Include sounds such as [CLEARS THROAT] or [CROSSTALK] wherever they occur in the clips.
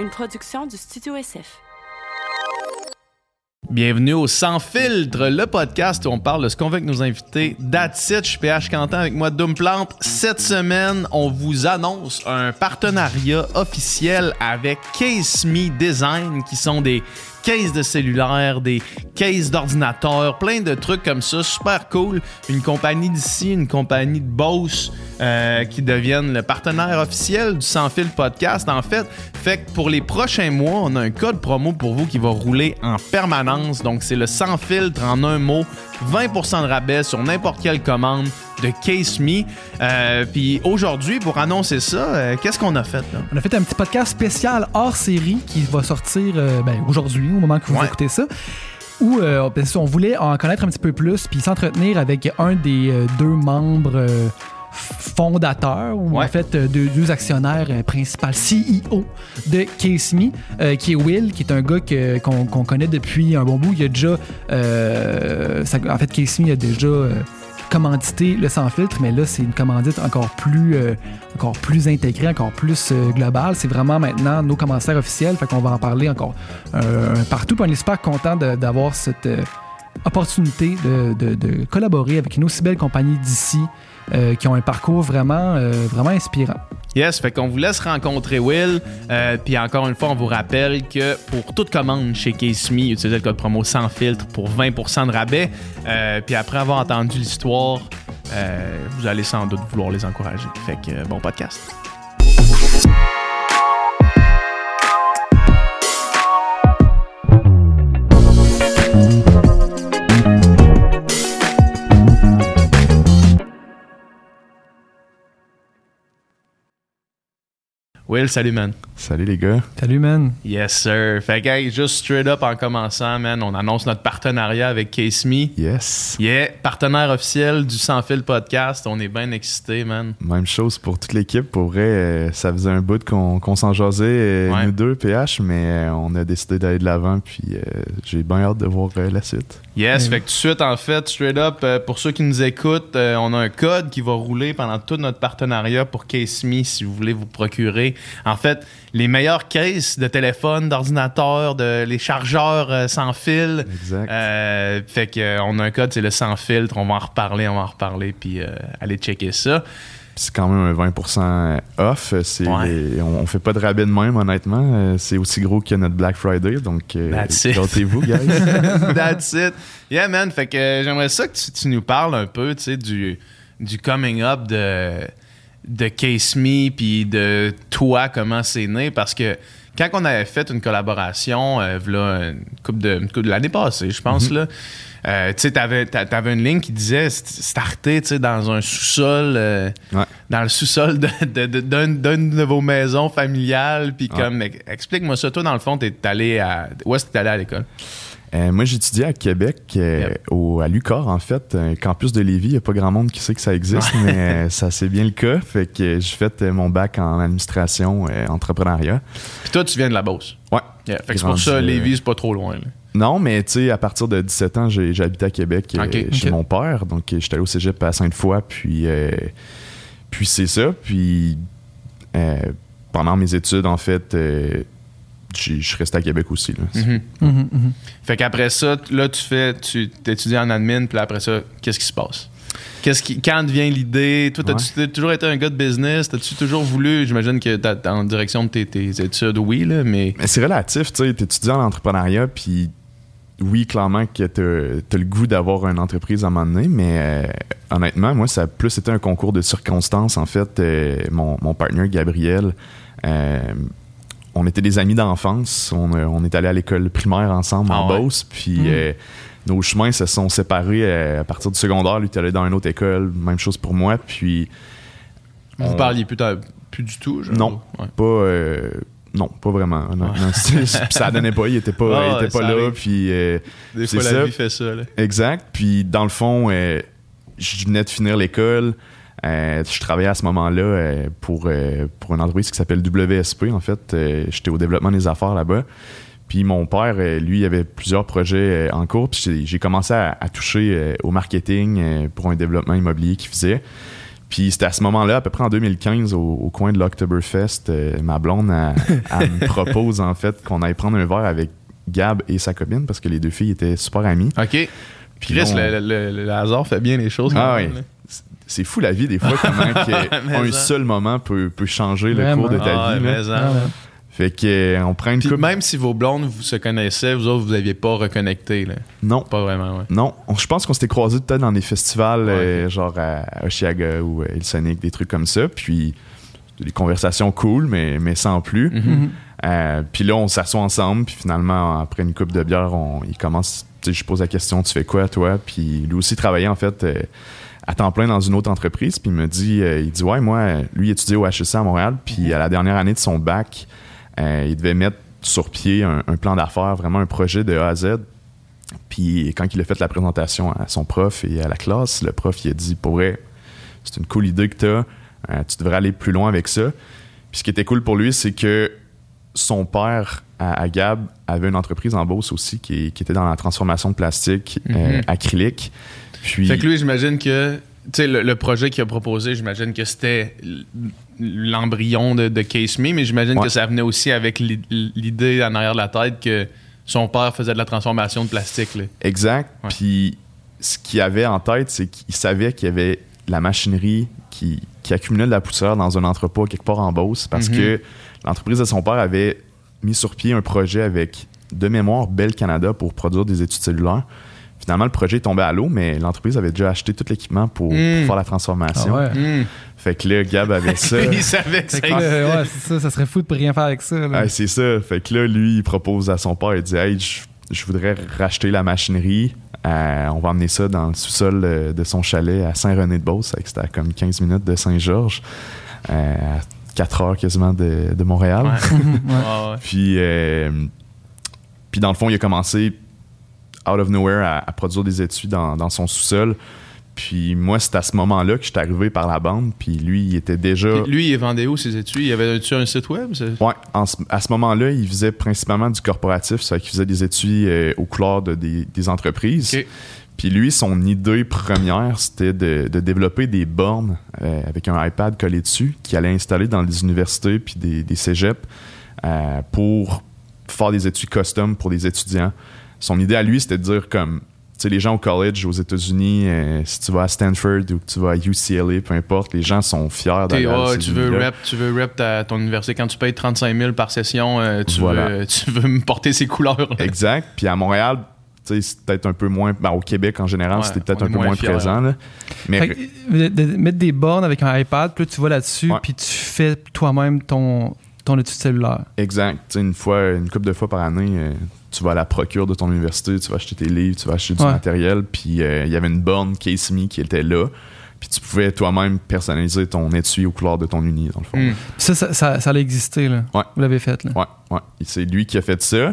une production du Studio SF. Bienvenue au Sans Filtre, le podcast où on parle de ce qu'on veut avec nos invités. That's je suis PH Quentin avec moi, Doom Plante. Cette semaine, on vous annonce un partenariat officiel avec Case Me Design, qui sont des cases de cellulaire, des cases d'ordinateur, plein de trucs comme ça, super cool. Une compagnie d'ici, une compagnie de Bose euh, qui deviennent le partenaire officiel du Sans Fil Podcast. En fait, fait que pour les prochains mois, on a un code promo pour vous qui va rouler en permanence. Donc c'est le Sans Filtre en un mot, 20% de rabais sur n'importe quelle commande de Case Me. Euh, puis aujourd'hui, pour annoncer ça, euh, qu'est-ce qu'on a fait là? On a fait un petit podcast spécial hors série qui va sortir euh, ben, aujourd'hui, au moment que vous Ouais. écoutez ça. Où euh, ben, on voulait en connaître un petit peu plus puis s'entretenir avec un des euh, deux membres euh, fondateurs ou Ouais. en fait euh, deux, deux actionnaires euh, principaux, CEO de Case Me, euh, qui est Will, qui est un gars que- qu'on qu'on connaît depuis un bon bout. Il a déjà, euh, ça- en fait, Case Me a déjà euh, commandité le sans filtre, mais là c'est une commandite encore plus, encore plus intégrée, encore plus globale. C'est vraiment maintenant nos commentaires officiels, fait qu'on va en parler encore partout. Puis on est super content de- d'avoir cette opportunité de, de- collaborer avec une aussi belle compagnie d'ici euh, qui ont un parcours vraiment, euh, vraiment inspirant. Yes, fait qu'on vous laisse rencontrer Will. Euh, Puis encore une fois, on vous rappelle que pour toute commande chez Case Me, utilisez le code promo sans filtre pour 20% de rabais. Puis après avoir entendu l'histoire, vous allez sans doute vouloir les encourager. Fait que bon podcast. Will, salut man. Salut les gars. Salut, man. Yes, sir. Fait que, hey, juste straight up en commençant, man, on annonce notre partenariat avec Case Me. Yes. Yeah, partenaire officiel du Sans Fil Podcast. On est bien excités, man. Même chose pour toute l'équipe. Pour vrai, euh, ça faisait un bout qu'on qu'on s'en jasait, euh, Ouais. nous deux, PH, mais euh, on a décidé d'aller de l'avant, puis euh, j'ai bien hâte de voir euh, la suite. Yes, Oui. fait que tout de suite, en fait, straight up, euh, pour ceux qui nous écoutent, euh, on a un code qui va rouler pendant tout notre partenariat pour Case Me si vous voulez vous procurer. En fait, les meilleures cases de téléphone, d'ordinateur, de les chargeurs euh, sans fil. Exact. Euh, fait que euh, on a un code, c'est le sans filtre. On va en reparler, on va en reparler, puis euh, allez checker ça. C'est quand même un 20% off. C'est Ouais. les- on, on fait pas de rabais de même, honnêtement. Euh, c'est aussi gros que notre Black Friday, donc euh, That's it. gâtez-vous, guys. [LAUGHS] That's it. Yeah, man. Fait que euh, j'aimerais ça que tu, tu nous parles un peu, tu sais, du, du coming up de, de Case Me, puis de toi, comment c'est né, parce que quand on avait fait une collaboration, euh, v'là une couple de, de l'année passée, je pense, là, euh, tu t'a- t'avais une ligne qui disait st- starter, tu dans un sous-sol, euh, Ouais. dans le sous-sol de, de- de- d'une, d'une de vos maisons familiales, puis Ouais. comme, ex- explique-moi ça, toi, dans le fond, t'es allé à, où est-ce que t'es allé à l'école? Euh, moi, j'étudiais à Québec, euh, Yep. au, à l'UQAR, en fait, un campus de Lévis. Il n'y a pas grand monde qui sait que ça existe, mais euh, ça c'est bien le cas. Fait que euh, j'ai fait euh, mon bac en administration, euh, entrepreneuriat. Puis toi, tu viens de la Beauce. Ouais. Yeah, Fait que c'est pour ça, euh, Lévis, c'est pas trop loin. là. Non, mais tu sais, à partir de 17 ans, habité à Québec euh, chez mon père. Donc, euh, j'étais allé au cégep à Sainte-Foy, puis, euh, puis c'est ça. Puis, euh, pendant mes études, en fait, euh, je suis resté à Québec aussi. Là. Mhm. Mhm, mhm. Fait qu'après ça, là, tu fais, tu étudies en admin, puis après ça, qu'est-ce qui se passe? Qu'est-ce qui, quand vient l'idée? Toi, t'as-tu t'as toujours été un gars de business? T'as-tu toujours voulu, j'imagine que t'as, t'es en direction de tes, tes études, oui, là, mais. Mais c'est relatif, tu sais, t'étudies en entrepreneuriat, puis oui, clairement que t'as as le goût d'avoir une entreprise à un moment donné, mais euh, honnêtement, moi, ça a plus été un concours de circonstances. En fait, euh, mon, mon partner Gabriel, euh, on était des amis d'enfance. On, on est allé à l'école primaire ensemble Ah en ouais? Beauce, puis Mm. euh, nos chemins se sont séparés euh, à partir du secondaire. Lui, est allé dans une autre école, même chose pour moi, puis Vous on- parliez plus, plus du tout, genre? Non. Ouais. pas euh, non pas vraiment [LAUGHS] puis ça donnait pas il était pas Ah il était pas là puis euh, Des C'est fois, la ça. vie fait ça, là. exact puis dans le fond euh, je venais de finir l'école Euh, je travaillais à ce moment-là euh, pour, euh, pour une entreprise qui s'appelle WSP en fait Euh, j'étais au développement des affaires là-bas puis mon père, lui, il avait plusieurs projets en cours. Puis j'ai- commencé à, à toucher au marketing pour un développement immobilier qu'il faisait. Puis c'était à ce moment-là, à peu près en 2015, au, au coin de l'Octoberfest, ma blonde elle, [LAUGHS] elle me propose en fait qu'on aille prendre un verre avec Gab et sa copine parce que les deux filles étaient super amies. OK. Puis Chris, on- le, le- le hasard fait bien les choses. Ah oui. C'est fou la vie des fois comment [LAUGHS] un seul moment peut, peut changer le Vraiment. cours de ta Ah, vie. là. Ah, ouais. Fait que euh, on prend une coupe. même si vos blondes vous se connaissaient, vous autres, vous n'aviez pas reconnecté. Là. Non, Pas vraiment, ouais. non. On- Je pense qu'on s'était croisés peut-être dans des festivals, Ouais, euh, genre à Oshiaga ou euh, Hillsonic, des trucs comme ça. Puis des conversations cool, mais, mais sans plus. Mhm. Mhm. Euh, puis là, on s'assoit ensemble, puis finalement, après une coupe de bière, on, il commence, tu sais, je pose la question, tu fais quoi, toi? Puis lui aussi travaillait, en fait, euh, à temps plein dans une autre entreprise, puis il me dit, euh, il dit, ouais, moi, euh, lui, il étudiait au HEC à Montréal, puis à la dernière année de son bac, euh, il devait mettre sur pied un, un plan d'affaires, vraiment un projet de A à Z. Puis quand il a fait la présentation à son prof et à la classe, le prof, il a dit, pour vrai, c'est une cool idée que tu as, tu devrais aller plus loin avec ça. Puis ce qui était cool pour lui, c'est que son père, à, à Gab, avait une entreprise en Beauce aussi qui, qui était dans la transformation de plastique euh, Mhm. acrylique. Puis, Fait que lui, j'imagine que tu sais, le, le projet qu'il a proposé, j'imagine que c'était l'embryon de, de Case Me, mais j'imagine Ouais. que ça venait aussi avec l'i- l'idée en arrière de la tête que son père faisait de la transformation de plastique. Là. exact. Ouais. Puis ce qu'il avait en tête, c'est qu'il savait qu'il y avait la machinerie qui, qui accumulait de la poussière dans un entrepôt quelque part en Beauce parce Mhm. que l'entreprise de son père avait mis sur pied un projet avec de mémoire Bell Canada pour produire des études cellulaires. Finalement, le projet est tombé à l'eau, mais l'entreprise avait déjà acheté tout l'équipement pour, Mm. pour faire la Ah transformation. ouais. Hmm. Fait que là, Gab avait ça. [LAUGHS] il savait que Fait ça que là, ouais, c'est ça, ça serait fou de pas rien faire avec ça. Ah, c'est ça. Fait que là, lui, il propose à son père, il dit Hey, je, je voudrais racheter la machinerie. Euh, on va emmener ça dans le sous-sol de son chalet à Saint-René-de-Beauce. Fait que C'était à comme 15 minutes de Saint-Georges, euh, à 4 heures quasiment de, de Montréal. Ouais. [LAUGHS] Ouais. Ah ouais. Puis, euh, puis dans le fond, il a commencé out of nowhere à, à produire des études dans, dans son sous-sol. Puis moi, c'est à ce moment-là que je suis arrivé par la bande. Puis lui, il était déjà. Puis lui, il vendait où ses études? Il avait-tu un site web? ce- à ce moment-là, il faisait principalement du corporatif, ça qu'il faisait des études euh, aux couleurs de, des, des entreprises. Puis lui, son idée première, c'était de, de développer des bornes euh, avec un iPad collé dessus qu'il allait installer dans des universités puis des, des cégeps euh, pour faire des études custom pour des étudiants. Son idée à lui, c'était de dire comme, tu sais, les gens au college aux États-Unis, euh, si tu vas à Stanford ou que tu vas à UCLA, peu importe, les gens sont fiers d'aller ces tu veux rep, tu veux rep ta- ton université quand tu payes 35 000 par session, euh, tu, Voilà. veux, [LAUGHS] tu veux me porter ces couleurs. là. Exact. Puis à Montréal, tu sais, c'est peut-être un peu moins. ben, au Québec en général, Ouais, c'était peut-être un peu moins moins fiers. présent. là. Mais Fait que, euh, de, de mettre des bornes avec un iPad, puis là, tu vas là-dessus, Ouais. puis tu fais toi-même ton, ton étude cellulaire. exact. Tu sais, une fois, une couple de fois par année, euh, tu vas à la procure de ton université, tu vas acheter tes livres, tu vas acheter du Ouais. matériel. Puis euh, il y avait une borne Case Me qui était là. Puis tu pouvais toi-même personnaliser ton étui aux couleurs de ton uni, dans le fond. Hmm. Ça, ça, ça, ça a existé, là. Ouais. Vous l'avez fait, là. Ouais, ouais. C'est lui qui a fait ça.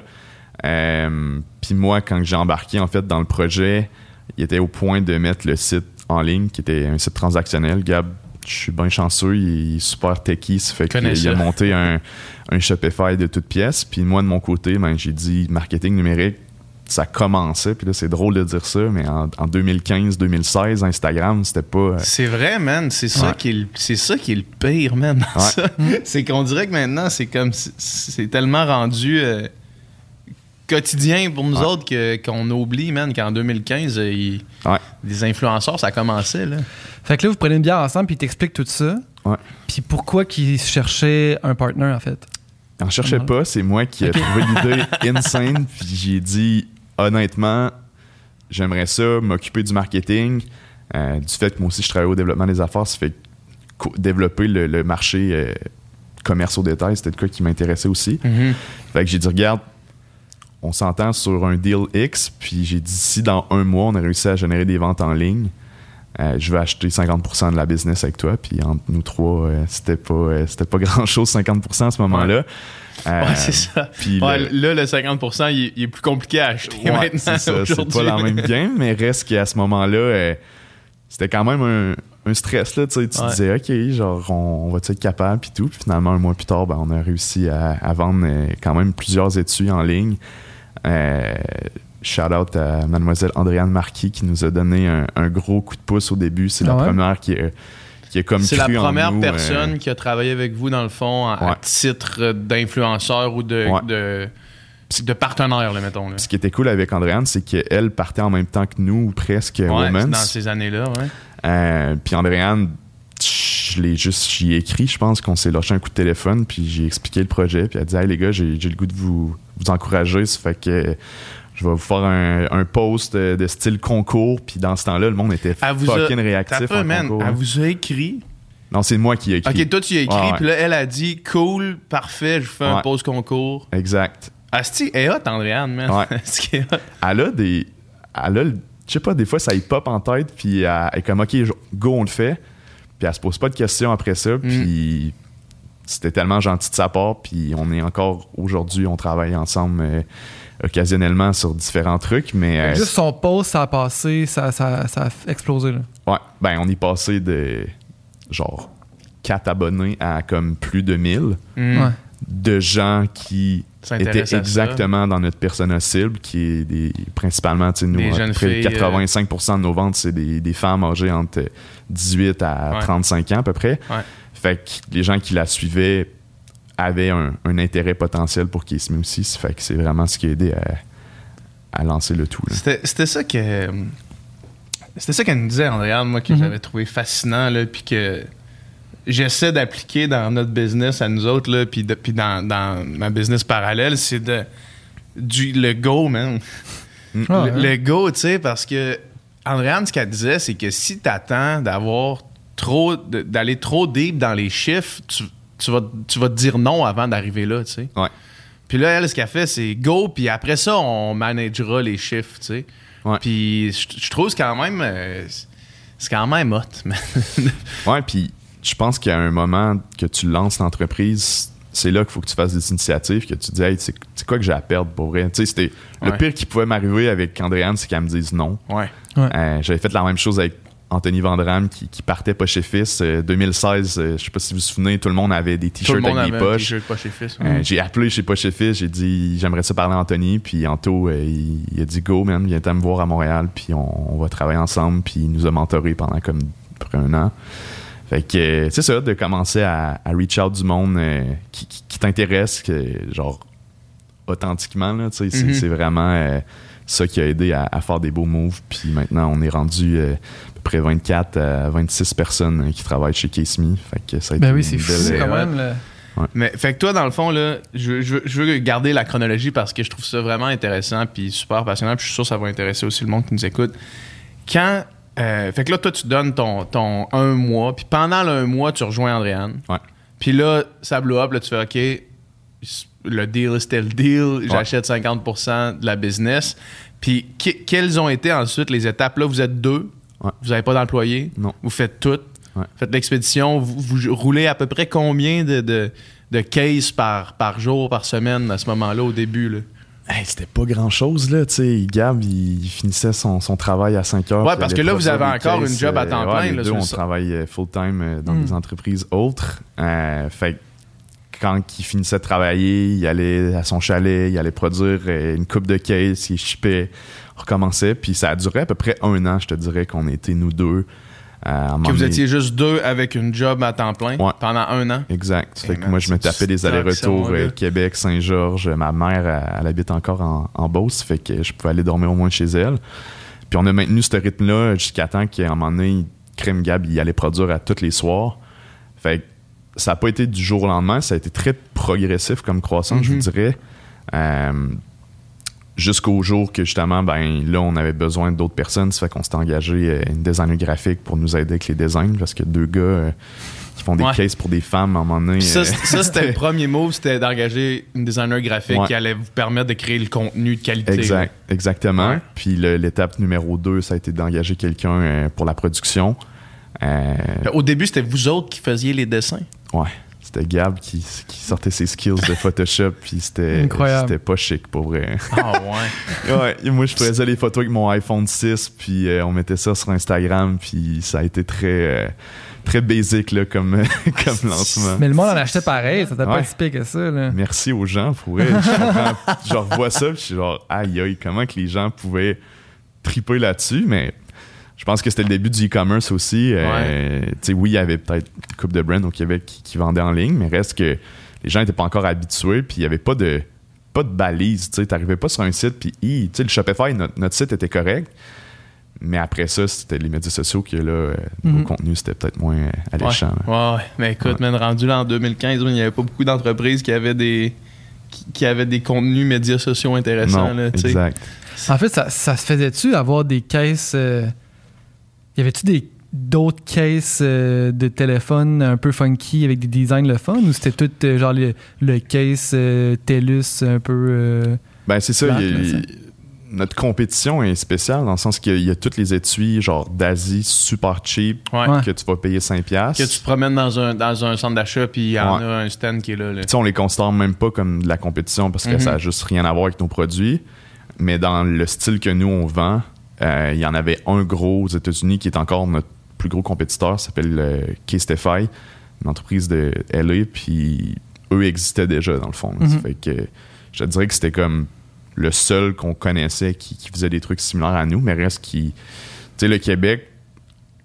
Euh, Puis moi, quand j'ai embarqué en fait dans le projet, il était au point de mettre le site en ligne, qui était un site transactionnel. Gab, je suis bien chanceux, il est super techie, ça fait qu'il a monté un, un Shopify de toutes pièces. Puis moi, de mon côté, ben, j'ai dit marketing numérique, ça commençait. Puis là, c'est drôle de dire ça, mais en, en 2015-2016, Instagram, c'était pas. euh, C'est vrai, man. C'est ça, Ouais. qui est le- c'est ça qui est le pire, man. Ouais. ça. C'est qu'on dirait que maintenant, c'est comme. c'est- C'est tellement rendu euh, quotidien pour nous Ouais. autres que- qu'on oublie, man, qu'en 2015, euh, il- Ouais. les influenceurs, ça commençait, là. Fait que là, vous prenez une bière ensemble, puis il t'explique tout ça. Ouais. Puis pourquoi qu'il cherchait un partner, en fait? J'en cherchais Ouais. pas, c'est moi qui ai trouvé l'idée [LAUGHS] insane. Puis j'ai dit, honnêtement, j'aimerais ça m'occuper du marketing. euh, du fait que moi aussi je travaille au développement des affaires, ça fait co- développer le, le marché euh, commerce au détail, c'était le cas qui m'intéressait aussi. Fait que j'ai dit, regarde, on s'entend sur un deal X, puis j'ai dit, si dans un mois on a réussi à générer des ventes en ligne, euh, je vais acheter 50% de la business avec toi. Puis entre nous trois, euh, c'était pas, euh, c'était pas grand-chose, 50% à ce moment-là. Ouais, c'est ça. puis Ouais, le- Là, le 50%, il, est- il est plus compliqué à acheter Ouais, maintenant. c'est pas la même [LAUGHS] game, mais reste qu'à ce moment-là, c'était quand même un, un stress. Là, tu te disais, OK, genre, on, on va être capable, puis tout. Puis finalement, un mois plus tard, ben, on a réussi à, à vendre quand même plusieurs études en ligne. Euh, shout out à mademoiselle Andréane Marquis qui nous a donné un, un gros coup de pouce au début. C'est Ah la ouais? première qui a, qui a comme C'est la première nous, euh, personne qui a travaillé avec vous, dans le fond, à, titre d'influenceur ou de, Ouais. de, de partenaire, là, mettons. Là. Ce qui était cool avec Andréane, c'est qu'elle partait en même temps que nous, ou presque, Ouais, Women's. dans ces années-là, ouais. Euh, puis Andréane, je l'ai juste, j'y ai écrit, je pense qu'on s'est lâché un coup de téléphone, puis j'ai expliqué le projet, puis elle a dit Hey les gars, j'ai j'ai le goût de vous, vous encourager, ça fait que je vais vous faire un, un post de, de style concours, puis dans ce temps-là, le monde était a- fucking T'as réactif. pas, en man, concours. elle vous a écrit. Non, c'est moi qui ai écrit. Ok, toi, tu as écrit, ouais. puis là, elle a dit cool, parfait, je vous fais un pause concours. Exact. Asti, elle est hot, Andréane, man. Ouais. [LAUGHS] Est hot? Elle a des. Elle a, le- je sais pas, des fois, ça y pop en tête, puis elle elle est comme, OK, go, on le fait. Puis elle se pose pas de questions après ça, puis c'était tellement gentil de sa part, puis on est encore aujourd'hui, on travaille ensemble euh, occasionnellement sur différents trucs, mais. euh, Juste son post, ça a passé, ça, ça, ça a explosé. Là. Ouais, ben on est passé de genre 4 abonnés à comme plus de 1000 Hmm. Ouais. de gens qui étaient exactement dans notre persona cible, qui est des, principalement, tu sais, nous, à près filles, euh, 85% de nos ventes, c'est des, des femmes âgées entre 18 à Ouais. 35 ans à peu près. Ouais. Fait que les gens qui la suivaient avaient un, un intérêt potentiel pour Kiss Me aussi. Fait que c'est vraiment ce qui a aidé à, à lancer le tout. C'était ça que. C'était ça qu'elle nous disait, Andréane, moi, que Mhm. j'avais trouvé fascinant, là, puis que j'essaie d'appliquer dans notre business à nous autres, là, puis de- puis dans, dans ma business parallèle, c'est de. Du, le go, man. Ah, le, ouais. le go, tu sais, parce que Andréane, ce qu'elle disait, c'est que si t'attends d'avoir trop. d'aller trop deep dans les chiffres, tu, tu vas, tu vas te dire non avant d'arriver là, tu sais. Ouais. Puis là, elle, ce qu'elle fait, c'est go, puis après ça, on managera les chiffres, tu sais. Ouais. Puis je je trouve que c'est quand même. euh, c'est quand même hot, [LAUGHS] man. Ouais, puis je pense qu'il y a un moment que tu lances l'entreprise, c'est là qu'il faut que tu fasses des initiatives, que tu dis, hey, c'est c'est quoi que j'ai à perdre pour vrai? Tu sais, c'était le Ouais. pire qui pouvait m'arriver avec Andréane, c'est qu'elle me dise non. ouais. Ouais. Euh, J'avais fait la même chose avec Anthony Vandram qui, qui partait pas chez Fils. Euh, 2016, euh, je sais pas si vous vous souvenez, tout le monde avait des t-shirts avec avait des poches. Fils. Euh, j'ai appelé chez Poche et Fils, j'ai dit j'aimerais ça parler à Anthony, puis Anto euh, il, il a dit go man, viens me voir à Montréal, puis on, on va travailler ensemble, puis il nous a mentoré pendant comme près un an. Fait que euh, c'est ça de commencer à, à reach out du monde qui, qui- qui t'intéresse, que, genre authentiquement là, c'est- Mhm. c'est vraiment ça qui a aidé à, à faire des beaux moves, puis maintenant on est rendu euh, près 24 à 26 personnes euh, qui travaillent chez Case Me. Fait que ça a Ben été oui, c'est une fou belle, euh, quand même. là. Mais fait que toi, dans le fond, là, je, je veux- je veux garder la chronologie parce que je trouve ça vraiment intéressant puis super passionnant. Puis je suis sûr que ça va intéresser aussi le monde qui nous écoute. Quand. euh, fait que là, toi, tu donnes ton, ton un mois, puis pendant le un mois, tu rejoins Andréane. Ouais. Puis là, ça blow up, là, tu fais OK, le deal, c'était le deal, j'achète 50% de la business. Puis que- quelles ont été ensuite les étapes? Là, vous êtes deux, Ouais. vous n'avez pas d'employés, Non. vous faites tout, Ouais. faites l'expédition, vous, vous roulez à peu près combien de, de, de cases par, par jour, par semaine à ce moment-là, au début? Là? Hey, c'était pas grand chose là, tu sais. Gab, il, il finissait son, son travail à 5 heures. Ouais, parce que là, vous avez encore une job à euh, temps ouais, plein, les là, deux, sur on ça. travaille full time euh, dans Mm. des entreprises autres. Euh, fait que quand il finissait de travailler, il allait à son chalet, il allait produire euh, une coupe de caisse, il shippait, on recommençait. Puis ça a duré à peu près un an, je te dirais, qu'on était nous deux. Euh, Que vous étiez juste deux avec une job à temps plein Ouais. pendant un an? Exact. Hey fait que moi, je me tapais des allers-retours euh. Québec, Saint-Georges. Ma mère, elle, elle habite encore en, en Beauce, fait que je pouvais aller dormir au moins chez elle. Puis on a maintenu ce rythme-là jusqu'à temps qu'à un moment donné, Crème Gab, il allait produire à tous les soirs. Fait que ça n'a pas été du jour au lendemain, ça a été très progressif comme croissance, je vous dirais. Euh, Jusqu'au jour que justement, ben là, on avait besoin d'autres personnes. Ça fait qu'on s'est engagé euh, une designer graphique pour nous aider avec les designs parce que deux gars euh, qui font des Ouais. cases pour des femmes à un moment donné. Puis ça, euh, ça, c'était le [LAUGHS] premier move, c'était d'engager une designer graphique Ouais. qui allait vous permettre de créer le contenu de qualité. Exact, exactement. Ouais. Puis l'étape numéro 2, ça a été d'engager quelqu'un pour la production. Au début, c'était vous autres qui faisiez les dessins? ouais, c'était Gab qui, qui sortait ses skills de Photoshop, puis c'était pas chic pour vrai. Ah ouais. ouais, moi je faisais les photos avec mon iPhone 6, puis euh, on mettait ça sur Instagram, puis ça a été très euh, très basic là, comme [LAUGHS] comme lancement. Mais le monde en achetait pareil, ça t'a pas Ouais. si pire que ça. Là. Merci aux gens pour vrai. Je, [LAUGHS] je revois ça, puis je suis genre, aïe aïe, comment que les gens pouvaient triper là-dessus, mais je pense que c'était le début du e-commerce aussi. Euh, tu sais, oui, il y avait peut-être une couple de brands au Québec qui, qui vendaient en ligne, mais reste que les gens n'étaient pas encore habitués, puis il n'y avait pas de, pas de balise. Tu n'arrivais pas sur un site, puis hi, tu sais, le Shopify, notre, notre site était correct. Mais après ça, c'était les médias sociaux que là, euh, le contenu, c'était peut-être moins euh, alléchant. Ouais, ouais. Mais écoute, man, rendu là en 2015, il n'y avait pas beaucoup d'entreprises qui avaient des qui, qui avaient des contenus médias sociaux intéressants. Non, là, exact. En fait, ça, ça se faisait-tu avoir des caisses. euh, y avait-tu des d'autres caisses euh, de téléphone un peu funky avec des designs le fun ou c'était tout euh, genre le, le case euh, TELUS un peu euh, Ben, c'est ça. Notre compétition est spéciale dans le sens qu'il y a- il y a toutes les étuis, genre d'Asie, super cheap, Ouais. Que tu vas payer 5$. piastres. Que tu te promènes dans un, dans un centre d'achat, puis il y en Ouais. a un stand qui est là. là. Tu sais, on les considère même pas comme de la compétition parce que Mhm. ça a juste rien à voir avec nos produits. Mais dans le style que nous, on vend, euh, il y en avait un gros aux États-Unis qui est encore notre plus gros compétiteur, ça s'appelle euh, Casetify, une entreprise de LA, puis eux existaient déjà dans le fond. Mhm. Ça fait que je te dirais que c'était comme le seul qu'on connaissait qui, qui faisait des trucs similaires à nous, mais reste qui. Tu sais, le Québec,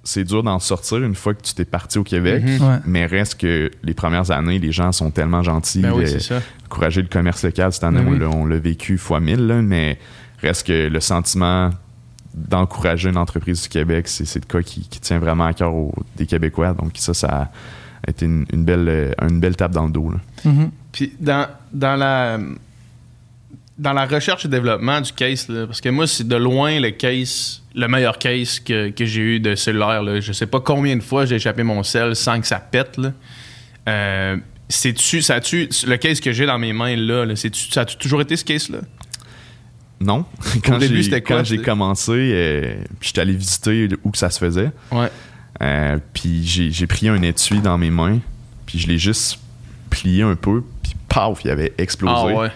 c'est dur d'en sortir une fois que tu t'es parti au Québec, Mhm. Ouais. mais reste que les premières années, les gens sont tellement gentils. Ben oui, euh, c'est ça. encourager le commerce local cette année, Ben on l'a- on l'a vécu fois mille, là, mais reste que le sentiment d'encourager une entreprise du Québec, c'est le cas qui, qui tient vraiment à cœur aux- des Québécois. Donc ça, ça a été une, une belle, euh, une belle tape dans le dos. là. Mhm. Puis dans, dans la dans la recherche et développement du case, là, parce que moi, c'est de loin le case, le meilleur case que, que j'ai eu de cellulaire. Là. Je sais pas combien de fois j'ai échappé mon sel sans que ça pète. Là. Euh, c'est-tu, ça a-tu, le case que j'ai dans mes mains là, là c'est-tu, ça a toujours été ce case-là? Non, quand début, j'ai c'était quoi, quand j'ai commencé, euh, puis j'étais allé visiter où que ça se faisait. Ouais. Euh, puis j'ai j'ai pris un étui dans mes mains, puis je l'ai juste plié un peu, puis paf, il avait explosé. Ah ouais.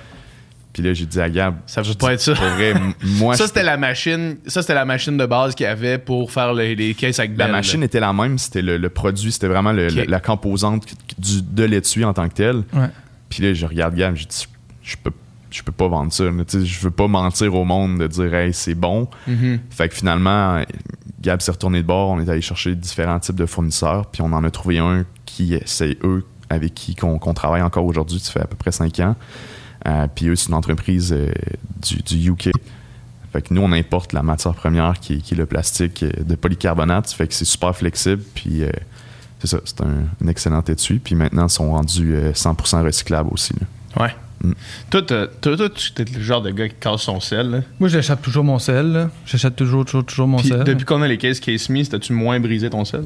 Puis là, j'ai dit à Gab, Ça veut pas être ça. vrai, moi, ça, je c'était la machine. Ça, c'était la machine de base qu'il y avait pour faire les, les cases avec La machine était la même, c'était le, le produit, c'était vraiment le- la composante du, de l'étui en tant que tel. Ouais. Puis là, je regarde Gab, je dis, je peux, je peux pas vendre ça. Je veux pas mentir au monde de dire, hey, c'est bon. Mhm. Fait que finalement, Gab s'est retourné de bord, on est allé chercher différents types de fournisseurs, puis on en a trouvé un qui, c'est eux avec qui qu'on travaille encore aujourd'hui, ça fait à peu près cinq ans. Euh, puis eux, c'est une entreprise euh, du, du UK. Fait que nous, on importe la matière première qui est, qui est le plastique euh, de polycarbonate. Ça fait que c'est super flexible. Puis euh, c'est ça, c'est un, un excellent étui. Puis maintenant, ils sont rendus euh, 100% recyclables aussi. là. Ouais. Mm. Toi, toi, toi, tu es le genre de gars qui casse son sel. là? Moi, j'échappe toujours mon sel. là. J'échappe toujours, toujours, toujours mon Puis sel. depuis qu'on a les cases Case Me, t'as-tu moins brisé ton sel?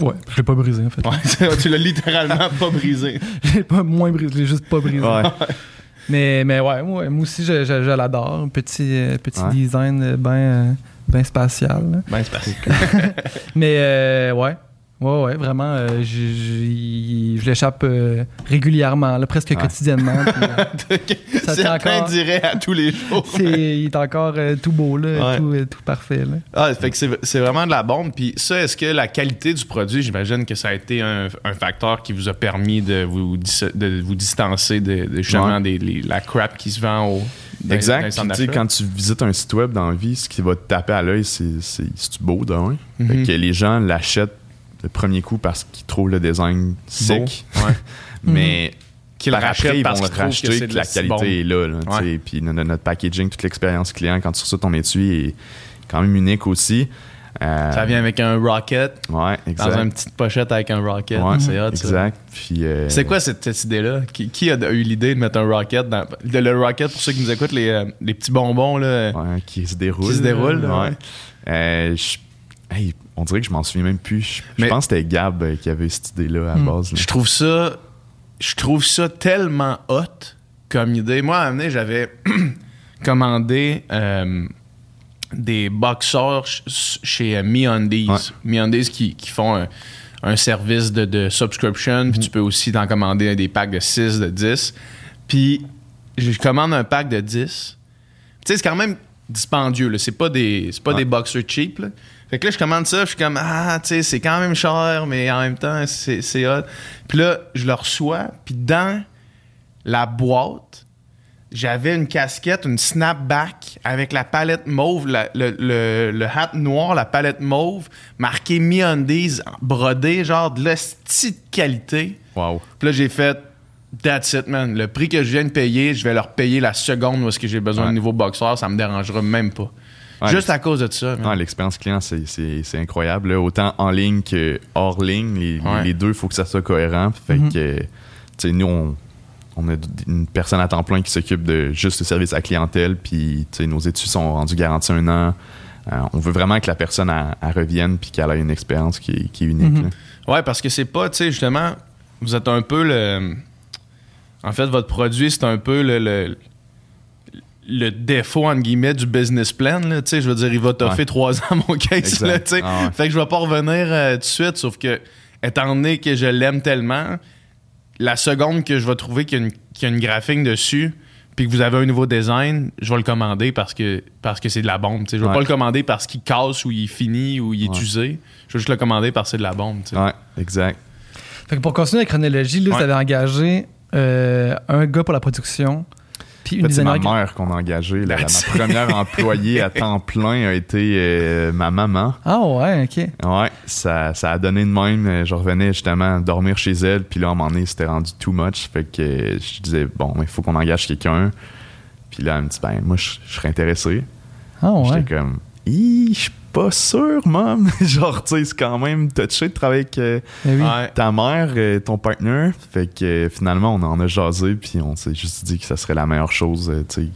Ouais, je l'ai pas brisé en fait. Ouais, [LAUGHS] tu l'as littéralement pas brisé. [LAUGHS] Je l'ai pas moins brisé, je l'ai juste pas brisé. Ouais. [LAUGHS] Mais, mais ouais, moi, moi aussi, je, je- je l'adore. Petit, euh, petit Ouais. design bien ben spatial. là. Ben, c'est parce Mais euh, ouais. Ouais, ouais, vraiment, euh, je, je- je l'échappe euh, régulièrement, là, presque Ouais. quotidiennement. [LAUGHS] puis, euh, Certains encore. diraient à tous les jours. [LAUGHS] c'est- il est encore euh, tout beau, là, Ouais. tout, euh, tout parfait. Là. Ah, fait que c'est c'est vraiment de la bombe. Puis ça, est-ce que la qualité du produit, j'imagine que ça a été un, un facteur qui vous a permis de vous, de vous distancer de, de justement Ouais. des- les- la crap qui se vend au. dans- dans Exact. centres Puis, tu sais, d'achat? quand tu visites un site web dans la vie, ce qui va te taper à l'œil, c'est c'est- c'est beau d'un. Mhm. Fait que les gens l'achètent le premier coup parce qu'ils trouvent le design sick. Ouais. [LAUGHS] Mais Qu'ils par après, ils parce vont le que racheter que, de la qualité bombe. est là. là, Ouais. Puis notre, notre packaging, toute l'expérience client, quand tu reçois ton étui, est quand même unique aussi. Euh, Ça vient avec un rocket, Ouais, exact. dans une petite pochette avec un rocket. Ouais, c'est hot, ça. exact. Puis, euh, C'est quoi cette, cette idée-là? Qui, qui a eu l'idée de mettre un rocket dans. Le, le rocket, pour ceux qui nous écoutent, les, euh, les petits bonbons, là. Ouais, qui se déroule. Qui se déroule, là, là, ouais. ouais. Euh, je- hey, on dirait que je m'en souviens même plus. Je, je Mais- pense que c'était Gab euh, qui avait cette idée-là à la Hmm. base. là. Je trouve ça. Je trouve ça tellement hot comme idée. Moi, à un moment donné, j'avais [CLEARS THROAT] commandé euh, des boxeurs ch- chez euh, MeUndies. Ouais. MeUndies qui, qui font un, un service de, de subscription. Puis tu peux aussi t'en commander des packs de 6, de 10. Puis je commande un pack de 10. Tu sais, c'est quand même dispendieux. là. C'est pas des, c'est pas Ouais. des boxers cheap. là. Fait que là, je commande ça, je suis comme, ah, tu sais, c'est quand même cher, mais en même temps, c'est, c'est hot. Puis là, je le reçois, puis dans la boîte, j'avais une casquette, une snapback avec la palette mauve, la- le, le, le hat noir, la palette mauve, marqué MeUndies, brodé, genre de la petite qualité. Wow. Puis là, j'ai fait That's it, man. Le prix que je viens de payer, je vais leur payer la seconde où est-ce que j'ai besoin Ouais. de nouveau boxeur, ça me dérangera même pas. Ouais, Juste à cause de ça. Non, l'expérience client, c'est- c'est c'est incroyable. là. Autant en ligne que hors ligne, les, Ouais. les deux, il faut que ça soit cohérent. Fait Mhm. que, tu sais, nous, on, on a une personne à temps plein qui s'occupe de juste le service à clientèle, puis tu sais, nos études sont rendues garanties un an. Euh, on veut vraiment que la personne elle revienne puis qu'elle ait une expérience qui, est- qui est unique. Mhm. là. Ouais, parce que c'est pas, tu sais, justement, vous êtes un peu le. En fait, votre produit, c'est un peu le. le le défaut entre guillemets du business plan là, tu sais je veux dire il va t'offrir Ouais. trois ans mon case là, tu sais Ah ouais. fait que je vais pas revenir euh, tout de suite sauf que étant donné que je l'aime tellement la seconde que je vais trouver qu'il y a une, qu'il y a une graphique dessus puis que vous avez un nouveau design je vais le commander parce que parce que c'est de la bombe tu sais je vais Ouais. pas le commander parce qu'il casse ou il est fini ou il est Ouais. usé je vais juste le commander parce que c'est de la bombe tu sais. Ouais, exact. Fait que pour continuer la chronologie, là, Ouais. vous avez engagé euh, un gars pour la production, puis En une fait, c'est ma mère qu'on a engagée. là. That's- ma première employée à temps plein a été euh, ma maman. Ah ouais, ok. Ouais, ça, ça a donné de même. Euh, Je revenais justement dormir chez elle, puis là, à un moment donné, c'était rendu too much. Fait que je disais, bon, il faut qu'on engage quelqu'un. Puis là, elle me dit, ben, moi, je je serais intéressé. Ah ouais. J'étais comme, je suis pas sûr, mom. [LAUGHS] Genre, tu sais, c'est quand même touché de travailler avec euh, oui. Ouais. ta mère, euh, ton partner. Fait que euh, finalement, on en a jasé, puis on s'est juste dit que ça serait la meilleure chose. euh, tu sais,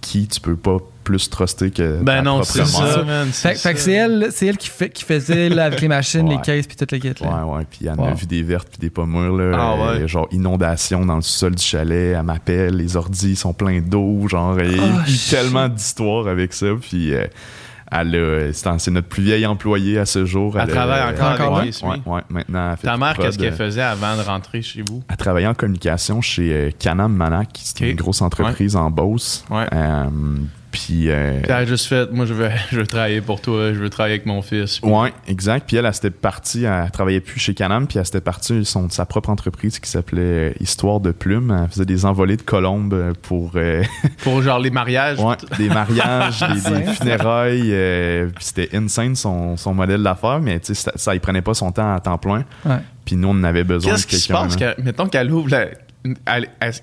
qui- tu peux pas plus truster que Ben ta non, propre c'est mère. ça, man. Fait, fait que c'est elle, c'est elle qui, fait, qui faisait là, avec les machines, les caisses, puis toute la quête. Là. Ouais, ouais. Puis elle Wow. a vu des vertes puis des pas mûres, là. Ah ouais. Genre inondation dans le sol du chalet. Elle m'appelle, les ordis sont pleins d'eau. Genre, il y a tellement d'histoires avec ça. Puis euh, c'est notre plus vieille employée à ce jour. Elle travaille encore avec ouais, ouais, ouais. Maintenant, elle fait Ta mère, qu'est-ce qu'elle euh, faisait avant de rentrer chez vous? Elle travaillait en communication chez euh, Canam Manac, c'est Ok. une grosse entreprise en Beauce. Euh, puis, euh, Puis elle a juste fait, moi, je veux, [LAUGHS] je veux travailler pour toi, je veux travailler avec mon fils. Puis- Ouais, exact. Puis elle, elle s'était partie, elle travaillait plus chez Canam, puis elle s'était partie son, sa propre entreprise qui s'appelait Histoire de Plume. Elle faisait des envolées de colombes pour euh, [LAUGHS] Pour genre les mariages. ouais, des mariages, des, funérailles. euh, puis c'était insane son, son modèle d'affaires, mais tu sais, ça, ça, il prenait pas son temps à temps plein. Ouais. Puis nous, on en avait besoin Qu'est-ce de qui se quelqu'un. passe? mettons qu'elle ouvre la-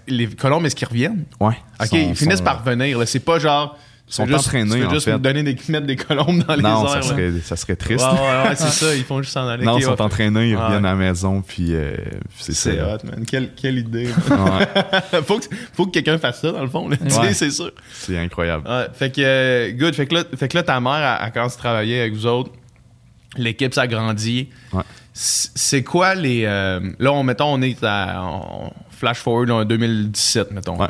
les colombes, est-ce qu'ils reviennent? Ouais. OK, Son- ils finissent par revenir. là. C'est pas genre... tu sont juste, entraînés, tu fais en juste fait. donner des, mettre des colombes dans les Non, airs. ça serait, ça serait triste. ouais, ouais, c'est [LAUGHS] ça. Ils font juste s'en aller. Non, ils sont ouais. entraînés, ils reviennent à la maison, puis euh, c'est ça. Hot, man. Quelle, quelle idée. [LAUGHS] Faut, que, faut que quelqu'un fasse ça, dans le fond. Tu sais, c'est sûr. c'est incroyable. Fait que, euh, good. Fait que, là, fait que là, ta mère, elle, elle commence à travailler avec vous autres. L'équipe s'agrandit. Ouais. C'est quoi les. euh, là, on, mettons, on est à. on flash forward en 2017, mettons. Ouais.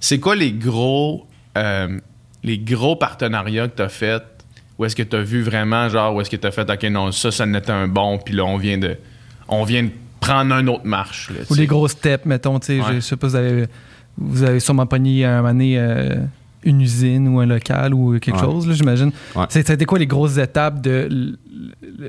C'est quoi les gros. euh, les gros partenariats que tu as fait Où est-ce que tu as vu vraiment, genre, où est-ce que tu as fait, OK, non, ça, ça n'était un bon, puis là, on vient de. On vient de prendre un autre marche. Là, Ou les gros steps, mettons, tu sais, Ouais. je sais pas, vous avez, vous avez sûrement pogné un moment donné, euh, une usine ou un local ou quelque Ouais. chose, là, j'imagine. Ouais. C'était quoi les grosses étapes de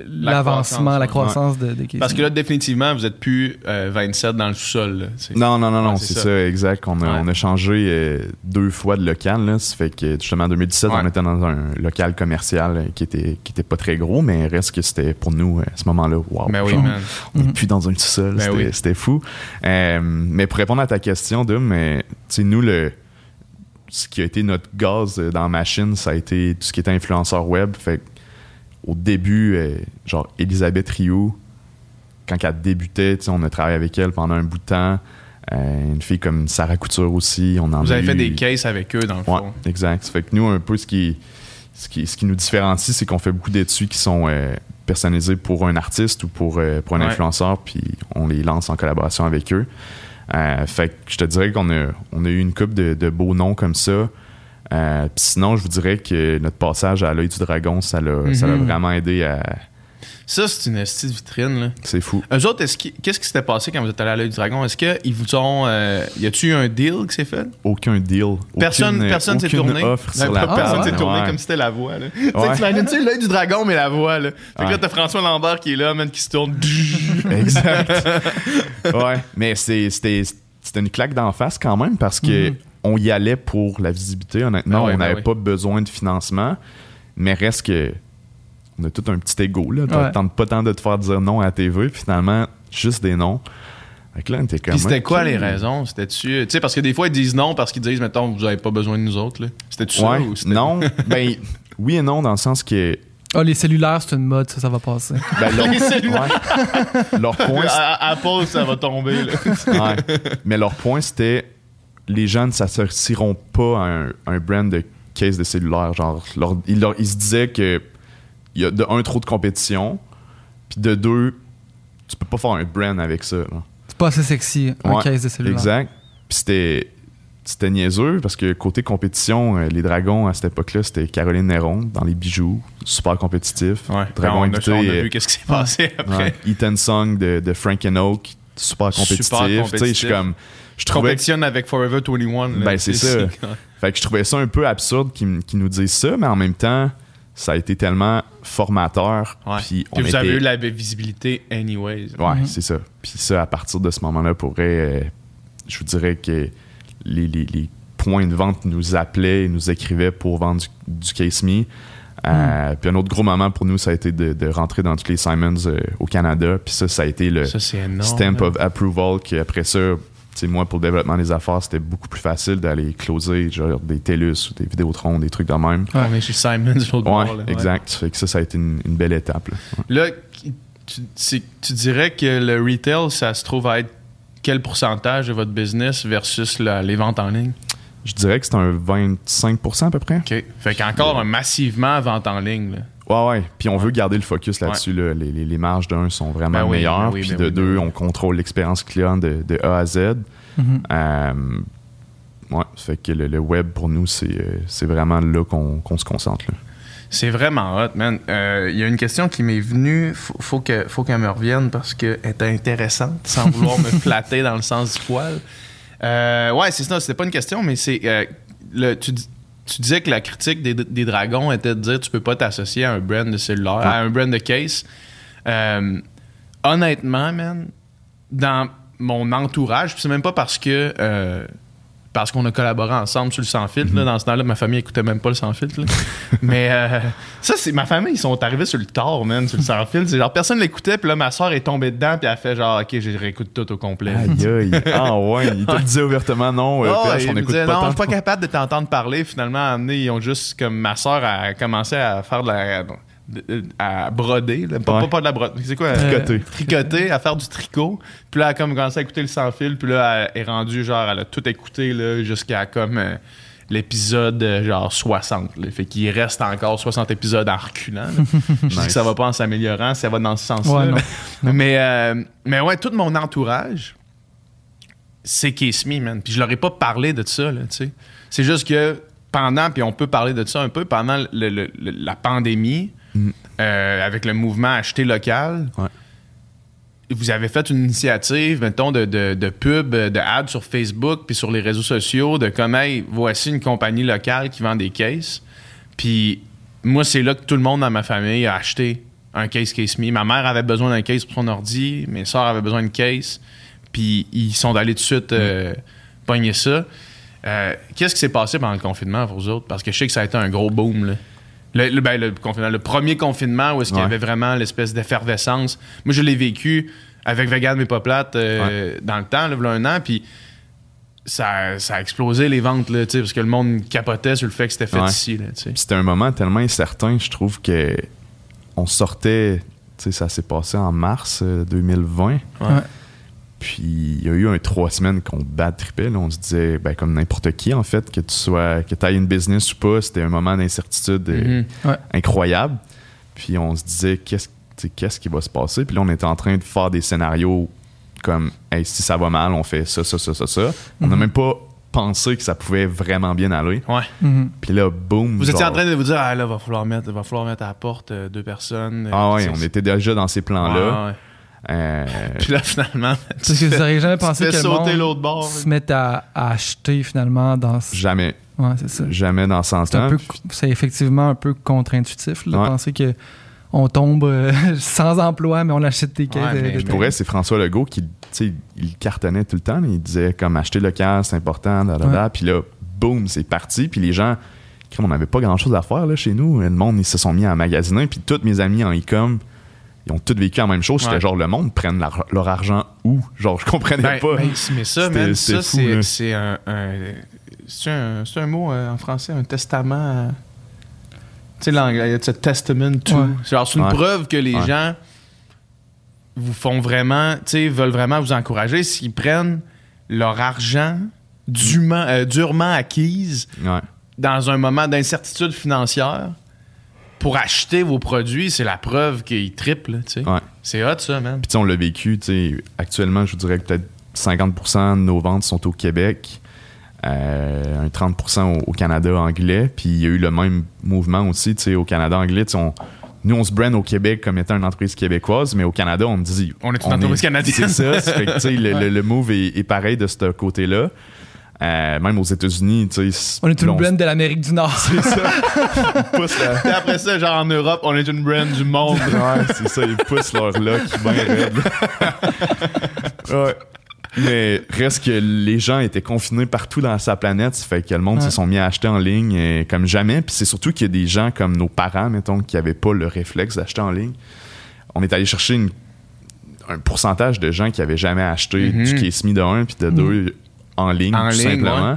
l'avancement, la croissance, croissance de, de Parce que là, définitivement, vous êtes plus euh, 27 dans le sous-sol. Non, non, non, non, Ouais, c'est ça. ça. exact. On a, Ouais. on a changé euh, deux fois de local. Là. Ça fait que justement en 2017, Ouais. on était dans un local commercial euh, qui était, qui était pas très gros, mais reste que c'était pour nous euh, à ce moment-là. Wow, Ben oui, man. on n'est Mhm. plus dans un sous-sol. Ben c'était, oui. fou. Euh, mais pour répondre à ta question, mais, sais, nous, le, ce qui a été notre gaz euh, dans la machine, ça a été tout ce qui était influenceur web. Fait au début, euh, genre Elisabeth Rioux, quand elle débutait, on a travaillé avec elle pendant un bout de temps. Euh, une fille comme Sarah Couture aussi. On en Vous avez fait des cases avec eux, dans le Ouais, fond. exact. Fait que nous, un peu, ce qui, ce qui, ce qui nous différencie, c'est qu'on fait beaucoup d'études qui sont euh, personnalisées pour un artiste ou pour, euh, pour un Ouais. influenceur, puis on les lance en collaboration avec eux. Euh, fait que je te dirais qu'on a, on a eu une coupe de, de beaux noms comme ça. Euh, sinon, je vous dirais que notre passage à l'œil du dragon, ça l'a ça l'a Mhm. vraiment aidé à. Ça, c'est une petite vitrine. Là. C'est fou. Eux autres, qu'est-ce qui s'était passé quand vous êtes allé à l'œil du dragon? Est-ce qu'ils vous ont. euh, y a-tu eu un deal qui s'est fait? Aucun deal. Personne, aucune, personne s'est tourné. offre Ouais, sur la personne s'est tourné Ouais. comme si c'était la voix. Là. [LAUGHS] Tu sais, Ouais. l'œil du dragon, mais la voix. Là. Fait que Ouais. là, t'as François Lambert qui est là, man, qui se tourne. [LAUGHS] Exact. ouais, mais c'était une claque d'en face quand même parce que Mhm. on y allait pour la visibilité. Honnêtement, ouais, on ben n'avait oui. pas besoin de financement, mais reste que on a tout un petit ego là. Ouais. Tente pas tant de te faire dire non à la TV, puis finalement juste des noms. Fait que là, on était comme. Puis c'était quoi les raisons? C'était-tu. Tu sais, parce que des fois, ils disent non parce qu'ils disent, mettons, vous avez pas besoin de nous autres. là. C'était-tu ça? Ouais, ou c'était- non, [LAUGHS] ben oui et non dans le sens que Ah, les cellulaires, c'est une mode, ça, ça va passer. [LAUGHS] ben, leur, Les cellulaires. ouais. leur point, À, à pause, ça va tomber. Là. [LAUGHS] Ouais. Mais leur point, c'était les gens ne s'associeront pas à un, un brand de case de cellulaire. Genre, leur- ils, leur- ils se disaient que il y a de un trop de compétition, puis de deux, tu peux pas faire un brand avec ça. C'est pas assez sexy, un Ouais, case de cellulaire. Exact. Puis c'était c'était niaiseux parce que côté compétition, euh, les dragons à cette époque-là, c'était Caroline Néron dans les bijoux, super compétitif. Ouais. Dragon on, a, invité, on a euh, vu qu'est-ce qui s'est passé après? ouais, Ethan Song de, de Frank and Oak, super compétitif. Super Tu sais, je compétitif. suis comme je trouvais Compétitionne avec Forever 21. là. Ben, c'est ça. [LAUGHS] Fait que je trouvais ça un peu absurde qu'ils nous disent ça, mais en même temps, ça a été tellement formateur. Ouais. Puis on Puis vous était- avez eu la visibilité anyways. Ouais, Mhm. c'est ça. Puis ça, à partir de ce moment-là, pour vrai, euh, je vous dirais que les, les- les points de vente nous appelaient et nous écrivaient pour vendre du, du Case Me. Euh, Puis un autre gros moment pour nous, ça a été de, de rentrer dans tous les Simons euh, au Canada. Puis ça, ça a été le Ça, c'est énorme. stamp là. of approval. Qu'après ça, tu sais, moi, pour le développement des affaires, c'était beaucoup plus facile d'aller closer genre des TELUS ou des Vidéotrons, des trucs de même. On est chez Simons, l'autre Ouais, bord, là. exact. Fait que ça, ça a été une, une belle étape. là. Ouais. Là, tu, dirais que le retail, ça se trouve à être quel pourcentage de votre business versus la- les ventes en ligne? Je dirais que c'est un 25% à peu près. OK. Fait qu'encore un massivement vente en ligne. là. Ouais, ouais. Puis on veut garder le focus là-dessus. là. Les, les- les marges d'un sont vraiment Ben oui, meilleures. ben oui, puis ben de oui, deux, ben oui. on contrôle l'expérience client de, de A à Z. Mhm. Euh, ouais, ça fait que le, le web, pour nous, c'est euh, c'est vraiment là qu'on qu'on se concentre. là. C'est vraiment hot, man. Euh, Il y a une question qui m'est venue. Faut, faut que- faut qu'elle me revienne parce qu'elle est intéressante, sans vouloir me [LAUGHS] flatter dans le sens du poil. Euh, ouais, c'est ça. C'était pas une question, mais c'est. euh, le, tu, dis- tu disais que la critique des, des dragons était de dire tu peux pas t'associer à un brand de cellulaire, à un brand de case. Euh, honnêtement, man, dans mon entourage, c'est même pas parce que. euh, parce qu'on a collaboré ensemble sur le sans filtre. là. Dans ce temps-là, ma famille écoutait même pas le sans filtre. [LAUGHS] Mais euh, ça, c'est ma famille, ils sont arrivés sur le tard, man, sur le sans filtre. C'est genre personne l'écoutait, puis là, ma soeur est tombée dedans, puis elle a fait genre, ok, je réécoute tout au complet. Aïe, aïe. [LAUGHS] Ah, ouais. Il te le disait ouvertement, non. euh, Oh, PH, il on écoute pas non, je suis pas capable de t'entendre parler. Finalement, donné, ils ont juste, comme ma soeur a commencé à faire de la. À broder, là. Pas, Ouais. pas, pas de la broder. C'est quoi? Tricoter? tricoter, à faire du tricot. Puis là, elle a comme commencé à écouter le sans fil. Puis là, elle est rendue, genre, elle a tout écouté, là, jusqu'à comme euh, l'épisode, euh, genre, 60. là. Fait qu'il reste encore 60 épisodes en reculant. [LAUGHS] Je dis que ça va pas en s'améliorant, ça va dans ce sens-là. Ouais, [LAUGHS] mais, euh, mais ouais, tout mon entourage, c'est Case Me, man. Puis je leur ai pas parlé de ça, là, tu sais. C'est juste que pendant, puis on peut parler de ça un peu, pendant le- le- le- la pandémie, euh, avec le mouvement Acheter local, Ouais. vous avez fait une initiative, mettons, de, de, de pub, de ad sur Facebook, puis sur les réseaux sociaux, de comme, hey, voici une compagnie locale qui vend des cases. Puis moi, c'est là que tout le monde dans ma famille a acheté un case Case Me. Ma mère avait besoin d'un case pour son ordi, mes soeurs avaient besoin d'une case, puis ils sont allés tout de suite euh, pogner ça. Euh, Qu'est-ce qui s'est passé pendant le confinement pour vous autres? Parce que je sais que ça a été un gros boom. Là. Le, le- ben, le confinement, le premier confinement où est-ce qu'il y Ouais. avait vraiment l'espèce d'effervescence. Moi, je l'ai vécu avec Vegan mais pas plate euh, dans le temps, là, il y a un an, puis ça, ça a explosé les ventes, là, tu sais, parce que le monde capotait sur le fait que c'était fait Ouais. ici. Là, tu sais. Puis c'était un moment tellement incertain, je trouve que on sortait, tu sais, ça s'est passé en mars euh, 2020. Puis il y a eu un trois semaines qu'on bad tripait. là. On se disait, ben, comme n'importe qui, en fait, que tu sois, que tu ailles une business ou pas, c'était un moment d'incertitude euh, Mhm. Ouais. incroyable. Puis on se disait, qu'est-ce qui va se passer? Puis là, on était en train de faire des scénarios comme, hey, si ça va mal, on fait ça, ça, ça, ça, ça. On n'a Mhm. même pas pensé que ça pouvait vraiment bien aller. Ouais. Mhm. Puis là, boum. Vous étiez en train de vous dire, ah là, va falloir mettre, va falloir mettre à la porte euh, deux personnes. euh, Ah ouais, on était déjà dans ces plans-là. Ouais, ouais. Euh, Puis là, finalement, [LAUGHS] Parce que vous n'auriez jamais pensé que le sauter monde l'autre bord, se mette à, à acheter finalement dans ce... jamais, Ouais, c'est ça. jamais dans ce sens-là. c'est effectivement un peu contre-intuitif de Ouais. penser que on tombe euh, [LAUGHS] sans emploi, mais on achète des caisses. Ouais, de- mais- de- Pour vrai, c'est François Legault qui, sais, il cartonnait tout le temps. Il disait comme acheter local, c'est important, da, da, da. Puis là, boum, c'est parti. Puis les gens, on n'avait pas grand chose à faire là, chez nous. Le monde, ils se sont mis à magasiner. Puis tous mes amis en e-com, ils ont tous vécu la même chose. C'était Ouais. genre, le monde prenne leur, leur argent où? Genre, je comprenais Ben, pas. ben, mais ça, man, ça, c'est, un, un- c'est un, c'est un mot euh, en français, un testament. euh, tu sais, l'anglais, it's a testament to. Ouais. C'est genre, c'est une Ouais. preuve que les Ouais. gens vous font vraiment, tu sais, veulent vraiment vous encourager s'ils prennent leur argent dûment- euh, durement acquise Ouais. dans un moment d'incertitude financière pour acheter vos produits, c'est la preuve qu'ils triplent, tu sais. Ouais. C'est hot, ça, man. Puis tu sais, on l'a vécu, tu sais, actuellement, je vous dirais que peut-être 50% de nos ventes sont au Québec, euh, un 30% au, au Canada anglais, puis il y a eu le même mouvement aussi, tu sais, au Canada anglais, on- nous, on se brand au Québec comme étant une entreprise québécoise, mais au Canada, on me dit... On est une entreprise canadienne. C'est ça, ça fait que, tu sais, le, le- le move est, est pareil de ce côté-là. Euh, même aux États-Unis, tu sais... On est une blend de l'Amérique du Nord. C'est ça. [LAUGHS] Ils poussent la- Puis après ça, genre en Europe, on est une brand du monde. Ouais, c'est ça, ils poussent leur lock bien raide. [LAUGHS] ouais. Mais reste que les gens étaient confinés partout dans sa planète, ça fait que le monde Ouais. se sont mis à acheter en ligne euh, comme jamais. Puis c'est surtout qu'il y a des gens comme nos parents, mettons, qui n'avaient pas le réflexe d'acheter en ligne. On est allé chercher une- un pourcentage de gens qui avaient jamais acheté Mhm. du Case Me de 1 puis de 2 en ligne, En tout ligne, simplement. ouais.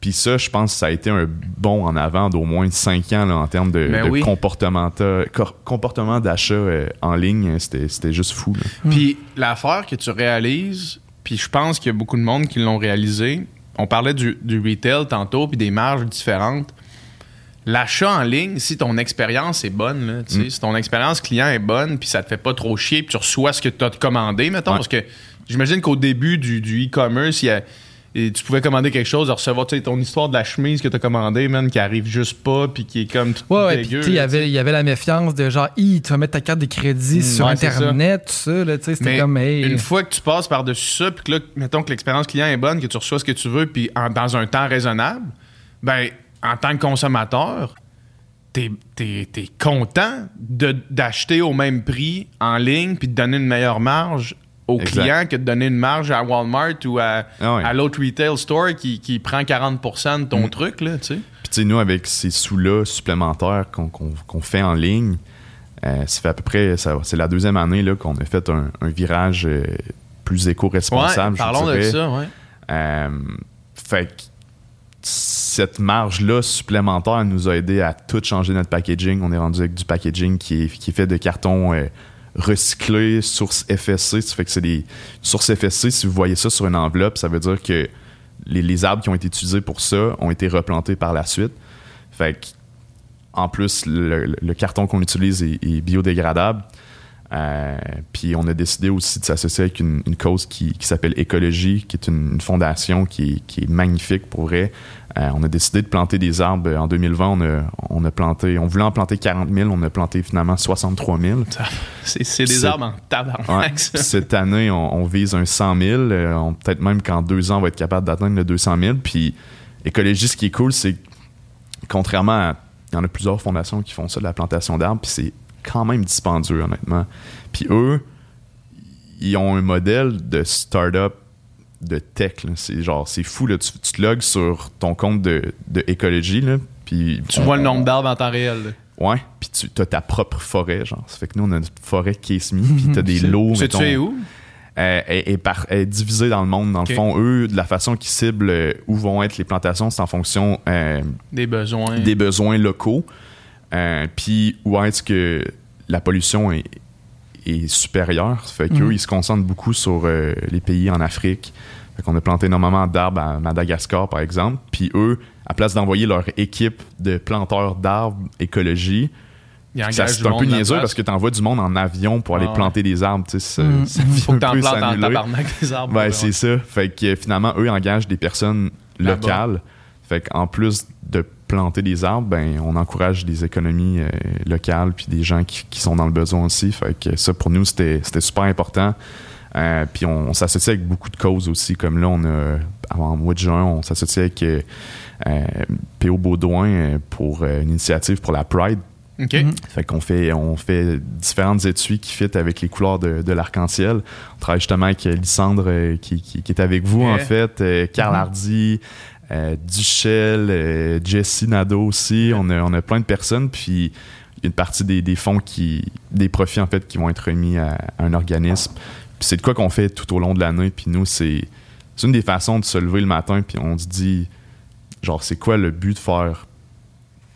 Puis ça, je pense que ça a été un bon en avant d'au moins 5 ans là, en termes de, Ben de oui. comportement, d'achat euh, en ligne. C'était c'était juste fou. Puis l'affaire que tu réalises, puis je pense qu'il y a beaucoup de monde qui l'ont réalisé. On parlait du, du retail tantôt, puis des marges différentes. L'achat en ligne, si ton expérience est bonne, là, tu sais, si ton expérience client est bonne, puis ça te fait pas trop chier, puis tu reçois ce que tu as commandé, mettons, Ouais. parce que j'imagine qu'au début du, du e-commerce, il y a- et tu pouvais commander quelque chose, recevoir tu sais, ton histoire de la chemise que tu as commandée, man, qui arrive juste pas, puis qui est comme tout Ouais, ouais, puis dégueu. tu sais, il y avait, il y avait la méfiance de genre, Hi, tu vas mettre ta carte de crédit Mm, sur ouais, Internet, tout ça, là, tu sais, c'était comme, hey. une fois que tu passes par-dessus ça, puis que là, mettons que l'expérience client est bonne, que tu reçois ce que tu veux, puis en- dans un temps raisonnable, ben, en tant que consommateur, t'es es, content de- d'acheter au même prix en ligne, puis de donner une meilleure marge au Exact. client que de donner une marge à Walmart ou à, Ah ouais. à l'autre retail store qui, qui prend 40% de ton Mm. truc, là, tu sais. Puis tu sais, nous, avec ces sous-là supplémentaires qu'on fait en ligne, euh, ça fait à peu près, c'est la deuxième année qu'on a fait un, un virage euh, plus éco-responsable. Ouais, je parlons de ça, ouais. Euh, fait que cette marge-là supplémentaire nous a aidé à tout changer notre packaging. On est rendu avec du packaging qui est, qui est fait de carton recyclé, source FSC. Ça fait que c'est des sources FSC. Si vous voyez ça sur une enveloppe, ça veut dire que les, les arbres qui ont été utilisés pour ça ont été replantés par la suite. Fait que, en plus, le, carton qu'on utilise est, biodégradable. Euh, puis on a décidé aussi de s'associer avec une, cause qui, qui s'appelle Écologie, qui est une, fondation qui qui est magnifique pour vrai. Euh, on a décidé de planter des arbres. En 2020, on a, on a planté, on voulait en planter 40 000, on a planté finalement 63 000. C'est des arbres en tabarnak, Ouais. cette année, on, on vise un 100 000. Euh, Peut-être même qu'en deux ans, on va être capable d'atteindre le 200 000. Puis Écologie, ce qui est cool, c'est que contrairement à... Il y en a plusieurs fondations qui font ça, de la plantation d'arbres, puis c'est quand même dispendieux, honnêtement. Puis eux, ils ont un modèle de start-up de tech. C'est genre, c'est fou. Là. Tu, tu te logs sur ton compte de, de écologie, là, puis Tu on- vois le nombre d'arbres en temps réel. là. Ouais, puis tu as ta propre forêt, genre. Ça fait que nous, on a notre forêt Case Me, puis t'as des [LAUGHS] lots, mettons, es où? euh, est, est par- est divisée dans le monde. Dans le fond, eux, de la façon qu'ils ciblent euh, où vont être les plantations, c'est en fonction euh, Des besoins. des besoins locaux. Puis où est-ce que la pollution est, est supérieure. Ça fait qu'eux, Mhm. ils se concentrent beaucoup sur euh, les pays en Afrique. Fait qu'on a planté énormément d'arbres à Madagascar, par exemple. Puis eux, à place d'envoyer leur équipe de planteurs d'arbres écologie, Il ça, engage c'est un peu niaiseux parce que tu envoies du monde en avion pour aller Ah ouais. planter des arbres. Tu sais, ça, ça vient [LAUGHS] Faut que t'en plantes en tabarnak des arbres. Ben, ouais. c'est ça. Fait que finalement, eux engagent des personnes locales. Fait qu'en plus de planter des arbres, ben, on encourage des économies euh, locales puis des gens qui, qui sont dans le besoin aussi. Fait que ça, pour nous, c'était c'était super important. Euh, puis on, on s'associe avec beaucoup de causes aussi. Comme là, on a, en mois de juin, on s'associe avec euh, euh, P.O. Baudouin pour euh, une initiative pour la Pride. OK. Mhm. Fait qu'on fait, on fait différentes étuis qui fit avec les couleurs de, de l'arc-en-ciel. On travaille justement avec Lysandre euh, qui, qui, qui est avec vous en fait, euh, Carl Mhm. Hardy, euh, Duchel, euh, Jesse Nadeau aussi. On, a, on a plein de personnes. Puis une partie des, des fonds qui. des profits en fait qui vont être remis à, à un organisme. Puis c'est de quoi qu'on fait tout au long de l'année. Puis nous, c'est, c'est une des façons de se lever le matin. Puis on se dit, genre, c'est quoi le but de faire?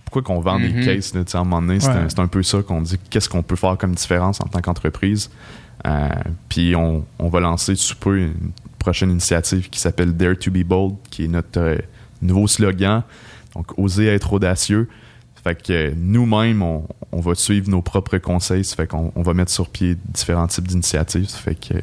Pourquoi qu'on vend des cases là, tu sais, à un moment donné, c'est, Ouais. un, c'est un peu ça qu'on dit qu'est-ce qu'on peut faire comme différence en tant qu'entreprise? Euh, puis on, on va lancer sous peu une prochaine initiative qui s'appelle Dare to be bold qui est notre euh, nouveau slogan. Donc oser être audacieux. Fait que euh, nous-mêmes on, on va suivre nos propres conseils. Ça fait qu'on on va mettre sur pied différents types d'initiatives. Fait que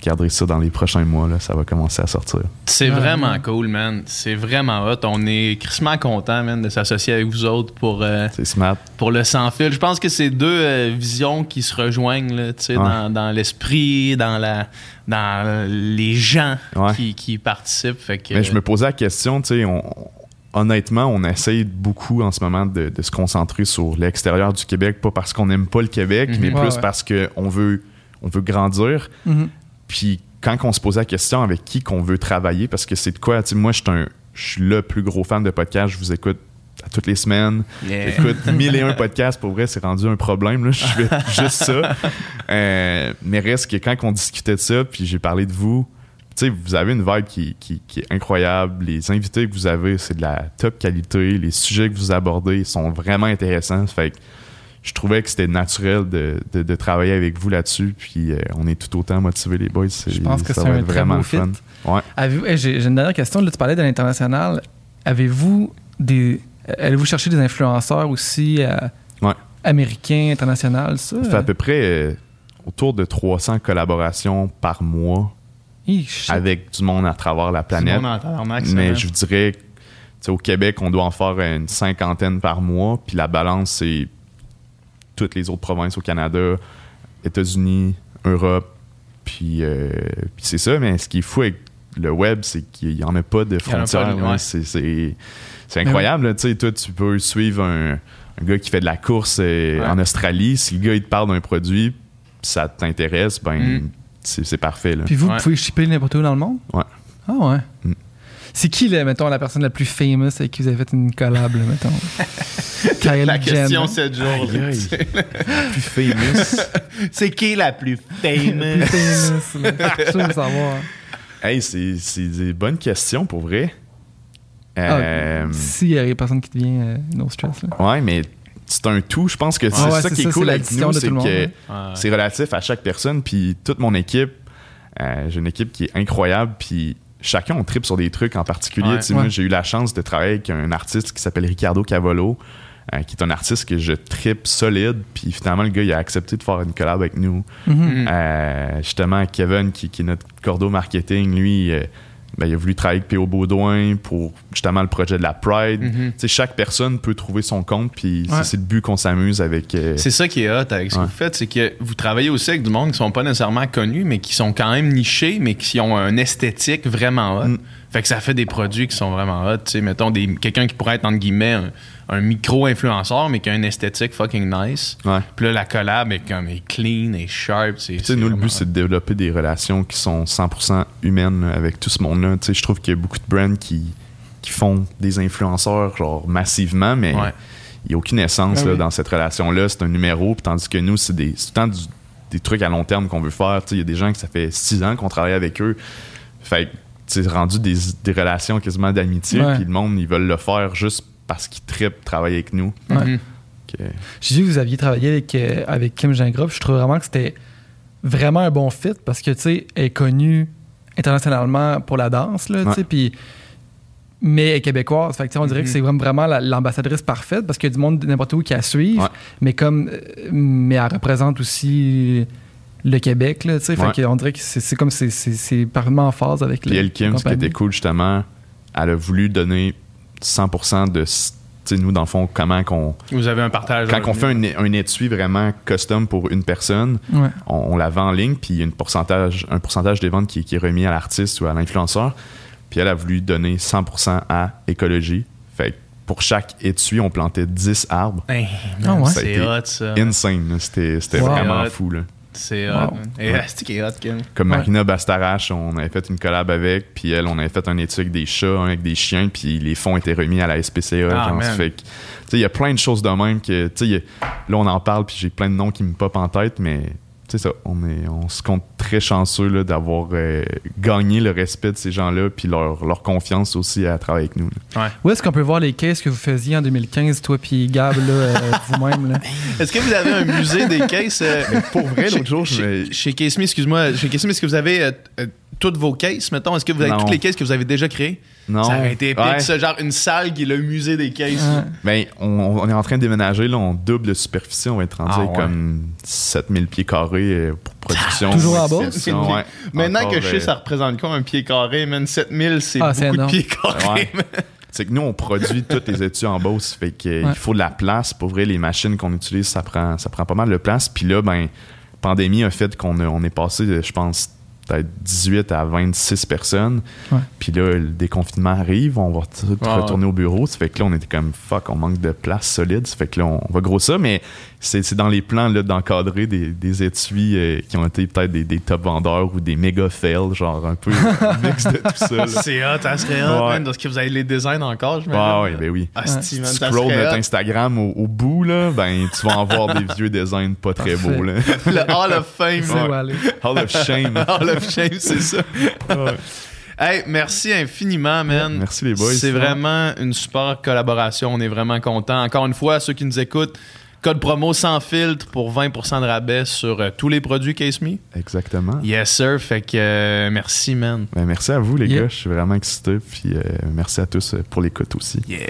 regarderez ça dans les prochains mois là, ça va commencer à sortir C'est Ouais, vraiment ouais. cool, man. C'est vraiment hot. On est crissement content, man, de s'associer avec vous autres pour, euh, smart pour le sans fil. Je pense que c'est deux euh, visions qui se rejoignent, là, tu sais, Ouais. dans, dans l'esprit, dans la dans les gens Ouais. qui, qui participent. Fait que, Mais je me posais la question, tu sais, on- honnêtement, on essaye beaucoup en ce moment de, de se concentrer sur l'extérieur du Québec, pas parce qu'on n'aime pas le Québec, Mhm. mais Ouais, plus ouais. parce qu'on veut, on veut grandir. Mhm. Puis quand on se posait la question avec qui qu'on veut travailler, parce que c'est de quoi, moi, je suis un- je suis le plus gros fan de podcast, je vous écoute à toutes les semaines. Yeah. J'écoute [LAUGHS] 1001 podcasts, pour vrai, c'est rendu un problème. Là. Je fais [LAUGHS] juste ça. Euh, mais reste que quand on discutait de ça, puis j'ai parlé de vous, tu sais, vous avez une vibe qui, qui- qui est incroyable. Les invités que vous avez, c'est de la top qualité. Les sujets que vous abordez sont vraiment intéressants. Fait que je trouvais que c'était naturel de, de- de travailler avec vous là-dessus. Puis euh, on est tout autant motivés, les boys. C'est- Je pense que ça c'est va un être très vraiment beau fit. Ouais. Eh, J'ai une dernière question. Là, tu parlais de l'international. Avez-vous des. Allez-vous chercher des influenceurs aussi euh, Ouais. américains, internationaux, ça? Ça fait à peu près euh, autour de 300 collaborations par mois avec du monde à travers la planète. Mais man. je vous dirais, tu sais, au Québec, on doit en faire une cinquantaine par mois. Puis la balance, c'est toutes les autres provinces au Canada, États-Unis, Europe. Puis, euh, puis c'est ça. Mais ce qui est fou avec le web, c'est qu'il n'y en a pas de frontières. ouais. C'est, c'est incroyable. Tu sais, toi, tu peux suivre un, un gars qui fait de la course euh, Ouais. en Australie. Si le gars, il te parle d'un produit, puis ça t'intéresse, ben, Mm. c'est, c'est parfait. Là. Puis vous, Ouais. vous pouvez shipper n'importe où dans le monde? Ouais. Ah ouais. Mm. C'est qui, là, mettons, la personne la plus famous avec qui vous avez fait une collab, là, mettons? [LAUGHS] Kylie La question Jenner. 7 jours. Aïe, là, sais. plus famous. [LAUGHS] C'est qui la plus La plus famous? famous. Je veux savoir. Hey, c'est, c'est des bonnes questions pour vrai. Ah, Euh, S'il y a des personnes qui te viennent, euh, no stress, là. ouais, mais c'est un tout. Je pense que c'est Ah ouais, ça c'est qui ça, est c'est cool avec l'addition nous, de c'est tout le monde, que ouais. Ouais. c'est relatif à chaque personne. Puis toute mon équipe, euh, j'ai une équipe qui est incroyable. Puis chacun on tripe sur des trucs en particulier. Ouais. Tu sais, Moi, Ouais. j'ai eu la chance de travailler avec un artiste qui s'appelle Ricardo Cavallo. euh, qui est un artiste que je tripe solide, puis finalement le gars il a accepté de faire une collab avec nous. Mhm. Euh, justement, Kevin, qui, qui est notre cordeau marketing, lui, euh, ben, il a voulu travailler avec P.O. Baudouin pour justement le projet de la Pride. Mhm. Chaque personne peut trouver son compte, puis c'est- Ouais. c'est le but qu'on s'amuse avec. euh, C'est ça qui est hot avec ce que vous faites, c'est que vous travaillez aussi avec du monde qui sont pas nécessairement connus, mais qui sont quand même nichés, mais qui ont un esthétique vraiment hot. Mm. Fait que ça fait des produits qui sont vraiment hot. Mettons, quelqu'un qui pourrait être, entre guillemets, un, un micro-influenceur, mais qui a une esthétique fucking nice. ouais. Puis là, la collab est comme est clean, est sharp. c'est- Tu sais, nous, le but, c'est de développer des relations qui sont 100% humaines là, avec tout ce monde-là. Tu sais, je trouve qu'il y a beaucoup de brands qui, qui font des influenceurs, genre, massivement, mais Ouais. il n'y a aucune essence Ah là, oui. dans cette relation-là. C'est un numéro, puis tandis que nous, c'est des, c'est tout le temps du- des trucs à long terme qu'on veut faire. Tu sais, Il y a des gens que ça fait six ans qu'on travaille avec eux. Fait c'est rendu des, des relations quasiment d'amitié, puis le monde, ils veulent le faire juste parce qu'ils trippent travailler avec nous. Ouais. Mhm. Que- J'ai vu que vous aviez travaillé avec, euh, avec Kim. Je trouve vraiment que c'était vraiment un bon fit parce que, tu sais, elle est connue internationalement pour la danse, là, tu sais, Ouais. puis mais elle est québécoise. Fait que, tu sais, on dirait Mhm. que c'est vraiment, vraiment la- l'ambassadrice parfaite parce qu'il y a du monde de n'importe où qui la suivent, Ouais. mais comme euh, mais elle représente aussi le Québec, là, tu sais. Ouais. Fait qu'on dirait que c'est comme c'est- parfaitement en phase avec Puis le- elle, Kim, ce qui était cool, justement, elle a voulu donner 100% de. nous, dans le fond, comment qu'on. Vous avez un partage. Quand on fait un, un étui vraiment custom pour une personne, Ouais. on, on la vend en ligne, puis il y a une pourcentage, un pourcentage des ventes qui, qui est remis à l'artiste ou à l'influenceur. Puis elle a voulu donner 100% à écologie. Fait que pour chaque étui, on plantait 10 arbres. Hey, Ah ouais. C'est hot, ça. Insane, c'était c'était Wow. vraiment Hot. fou. Là. C'est hot. Wow. man. Et Ouais. [LAUGHS] est hot, Kim. Comme Ouais. Marina Bastarache, on avait fait une collab avec, puis elle, on avait fait un étui avec des chats, un avec des chiens, puis les fonds étaient remis à la SPCA. Ah, fait il y a plein de choses de même que, tu sais, là, on en parle, puis j'ai plein de noms qui me popent en tête, mais c'est ça, on, est, on se compte très chanceux là, d'avoir euh, gagné le respect de ces gens-là, puis leur, leur confiance aussi à travailler avec nous. là. Où est-ce qu'on peut voir les caisses que vous faisiez en 2015, toi puis Gab, là, euh, [LAUGHS] vous-même? là? Est-ce que vous avez un musée des caisses? euh, Pour vrai, chez- l'autre jour, je chez, chez Case Me, excuse-moi, chez Case Me, est-ce que vous avez euh, euh, toutes vos cases, mettons? Est-ce que vous avez Non. toutes les cases que vous avez déjà créées? Non. Ça aurait été épique, Ouais. ça, genre une salle qui est le musée des. Ouais. Ben, on, on est en train de déménager, là, on double de superficie, on va être rendu Ah, ouais. comme 7000 pieds carrés euh, pour production. Toujours en bas? ouais. Maintenant Encore, que je sais, euh, ça représente quoi un pied carré, man? 7000, c'est Ah, c'est beaucoup de pieds carrés. [LAUGHS] C'est que nous, on produit toutes les études en Beauce. Fait qu'il Ouais. faut de la place. Pour vrai, les machines qu'on utilise, ça prend, ça prend pas mal de place. Puis là, ben, pandémie a fait qu'on on est passé, je pense, peut-être 18 à 26 personnes. Ouais. Puis là, le déconfinement arrive, on va tout retourner au bureau. Ça fait que là, on était comme fuck, on manque de place solide. Ça fait que là, on va grossir, mais c'est c'est dans les plans là, d'encadrer des, des étuis euh, qui ont été peut-être des, des top vendeurs ou des méga fails, genre un peu [LAUGHS] mix de tout ça. C'est hot, ça serait hot, Ouais. man. Est-ce que vous avez les designs encore, je Ah ouais, ben oui. Ah, si, tu scrolls notre. Instagram au, au bout, là, ben, tu vas en voir des [LAUGHS] vieux designs pas très Parfait. beaux. Là. Le Hall of Fame. C'est ouais. où aller. Hall of Shame. [LAUGHS] Hall of Shame, c'est ça. Hey, merci infiniment, man. Merci les boys. C'est vraiment une super collaboration. On est vraiment contents. Encore une fois, ceux qui nous écoutent, code promo sans filtre pour 20% de rabais sur euh, tous les produits Case Me. Exactement. Yes, sir. Fait que euh, merci, man. Ben, merci à vous, les Yeah. gars. Je suis vraiment excité. Puis euh, merci à tous pour l'écoute aussi. Yeah.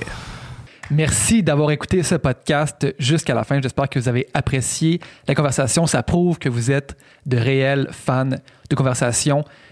Merci d'avoir écouté ce podcast jusqu'à la fin. J'espère que vous avez apprécié la conversation. Ça prouve que vous êtes de réels fans de conversation